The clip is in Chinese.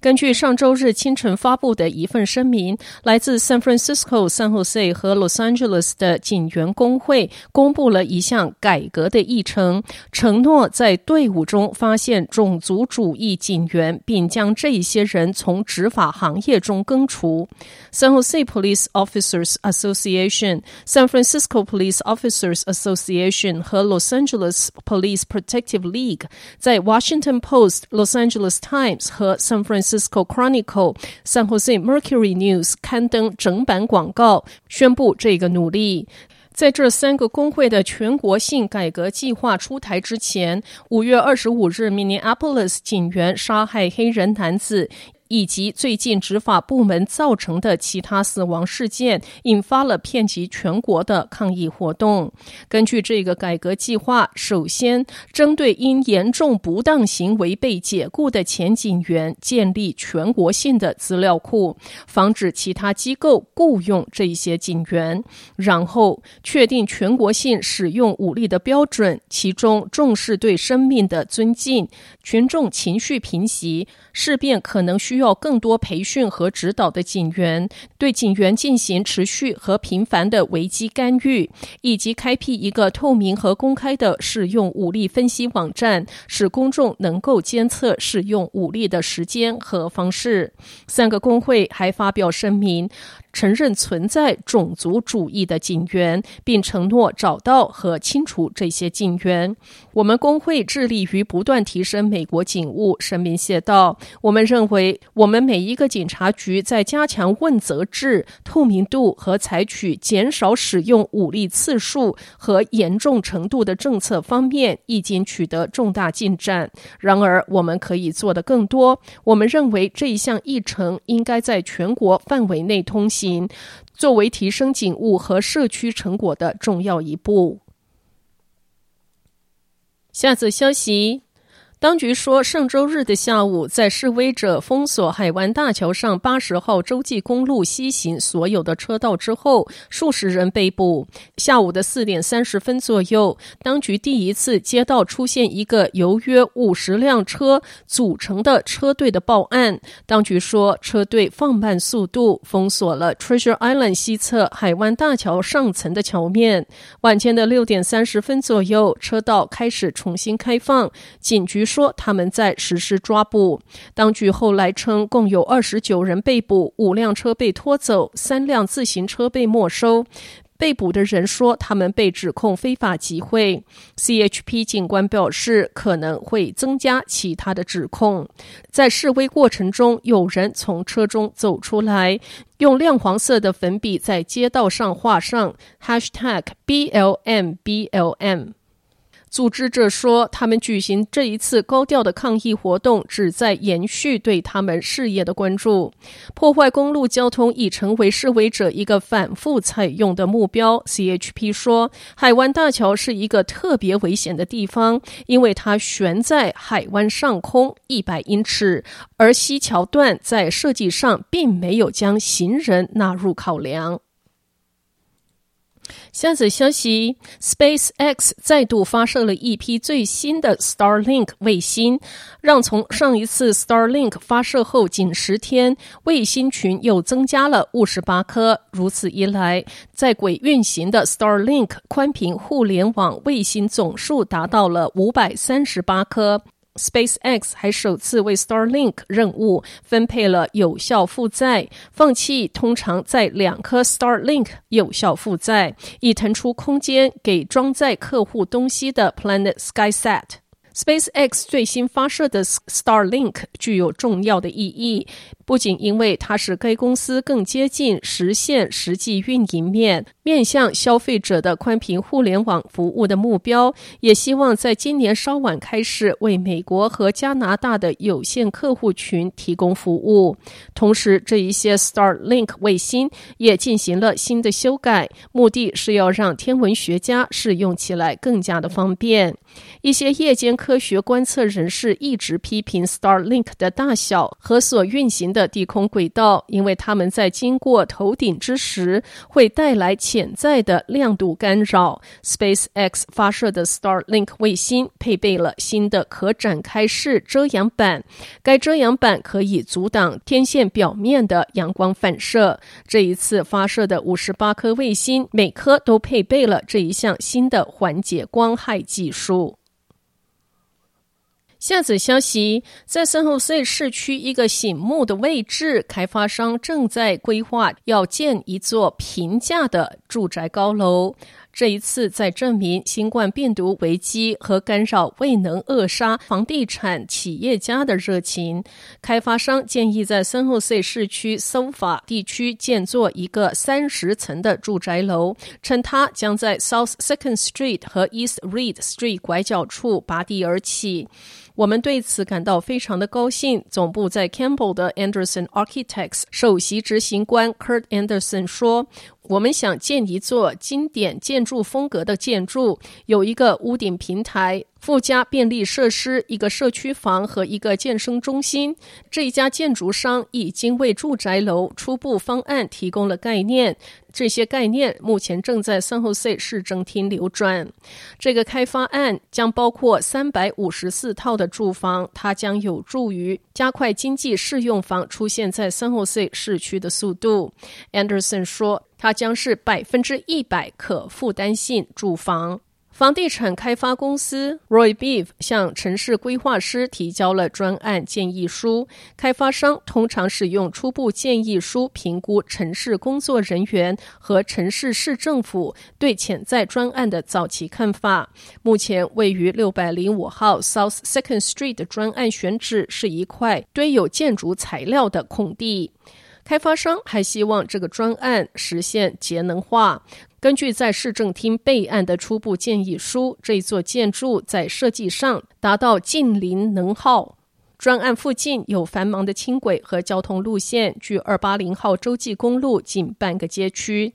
根据上周日清晨发布的一份声明，来自 San Francisco、San Jose 和 Los Angeles 的警员工会公布了一项改革的议程，承诺在队伍中发现种族主义警员，并将这些人从执法行业中根除。San Jose Police Officers Association、San Francisco Police Officers Association 和 Los Angeles Police Protective League 在 Washington Post、Los Angeles Times 和 San Francisco Cisco Chronicle、San Jose Mercury News 刊登整版广告，宣布这个努力。在这三个工会的全国性改革计划出台之前，五月二十五日，Minneapolis 警员杀害黑人男子。以及最近执法部门造成的其他死亡事件，引发了遍及全国的抗议活动。根据这个改革计划，首先针对因严重不当行为被解雇的前警员，建立全国性的资料库，防止其他机构雇佣这些警员。然后确定全国性使用武力的标准，其中重视对生命的尊敬，群众情绪平息，事变可能需。需要更多培训和指导的警员，对警员进行持续和频繁的危机干预，以及开辟一个透明和公开的使用武力分析网站，使公众能够监测使用武力的时间和方式。三个工会还发表声明。承认存在种族主义的警员，并承诺找到和清除这些警员。我们工会致力于不断提升美国警务，声明写道：“我们认为，我们每一个警察局在加强问责制、透明度和采取减少使用武力次数和严重程度的政策方面已经取得重大进展。然而，我们可以做得更多。我们认为这一项议程应该在全国范围内通行。”作为提升警务和社区成果的重要一步。下则消息。当局说，上周日的下午，在示威者封锁海湾大桥上八十号洲际公路西行所有的车道之后，数十人被捕。下午的四点三十分左右，当局第一次接到出现一个由约五十辆车组成的车队的报案。当局说，车队放慢速度，封锁了 Treasure Island 西侧海湾大桥上层的桥面。晚间的六点三十分左右，车道开始重新开放。警局。说他们在实施抓捕。当局后来称，共有二十九人被捕，五辆车被拖走，三辆自行车被没收。被捕的人说，他们被指控非法集会。CHP 警官表示，可能会增加其他的指控。在示威过程中，有人从车中走出来，用亮黄色的粉笔在街道上画上 #BLM，BLM。组织者说，他们举行这一次高调的抗议活动，旨在延续对他们事业的关注。破坏公路交通已成为示威者一个反复采用的目标。CHP 说，海湾大桥是一个特别危险的地方，因为它悬在海湾上空一百英尺，而西桥段在设计上并没有将行人纳入考量。下则消息：SpaceX 再度发射了一批最新的 Starlink 卫星，让从上一次 Starlink 发射后仅十天，卫星群又增加了五十八颗。如此一来，在轨运行的 Starlink 宽频互联网卫星总数达到了五百三十八颗。SpaceX 还首次为 Starlink 任务分配了有效负载，放弃通常在两颗 Starlink 有效负载，以腾出空间给装载客户东西的 Planet SkySat。SpaceX 最新发射的 Starlink 具有重要的意义，不仅因为它使该公司更接近实现实际运营面、面向消费者的宽频互联网服务的目标，也希望在今年稍晚开始为美国和加拿大的有限客户群提供服务。同时，这一些 Starlink 卫星也进行了新的修改，目的是要让天文学家使用起来更加的方便。一些夜间科学观测人士一直批评 Starlink 的大小和所运行的低空轨道，因为他们在经过头顶之时会带来潜在的亮度干扰。SpaceX 发射的 Starlink 卫星配备了新的可展开式遮阳板，该遮阳板可以阻挡天线表面的阳光反射。这一次发射的五十八颗卫星，每颗都配备了这一项新的缓解光害技术。下子消息，在圣荷西市区一个醒目的位置，开发商正在规划要建一座平价的住宅高楼。这一次，在证明新冠病毒危机和干扰未能扼杀房地产企业家的热情，开发商建议在圣荷西市区 SoFa 地区建造一个三十层的住宅楼，称它将在 South Second Street 和 East Reed Street 拐角处拔地而起。我们对此感到非常的高兴。总部在 Campbell 的 Anderson Architects 首席执行官 Kurt Anderson 说。我们想建一座经典建筑风格的建筑，有一个屋顶平台，附加便利设施，一个社区房和一个健身中心。这一家建筑商已经为住宅楼初步方案提供了概念，这些概念目前正在圣荷西市政厅流转。这个开发案将包括三百五十四套的住房，它将有助于加快经济适用房出现在圣荷西市区的速度。Anderson 说。它将是百分之一百可负担性住房。房地产开发公司 Roy Beef 向城市规划师提交了专案建议书。开发商通常使用初步建议书评估城市工作人员和城市市政府对潜在专案的早期看法。目前位于六百零五号 South Second Street 的专案选址是一块堆有建筑材料的空地。开发商还希望这个专案实现节能化。根据在市政厅备案的初步建议书，这座建筑在设计上达到近零能耗。专案附近有繁忙的轻轨和交通路线，距二八零号洲际公路近半个街区。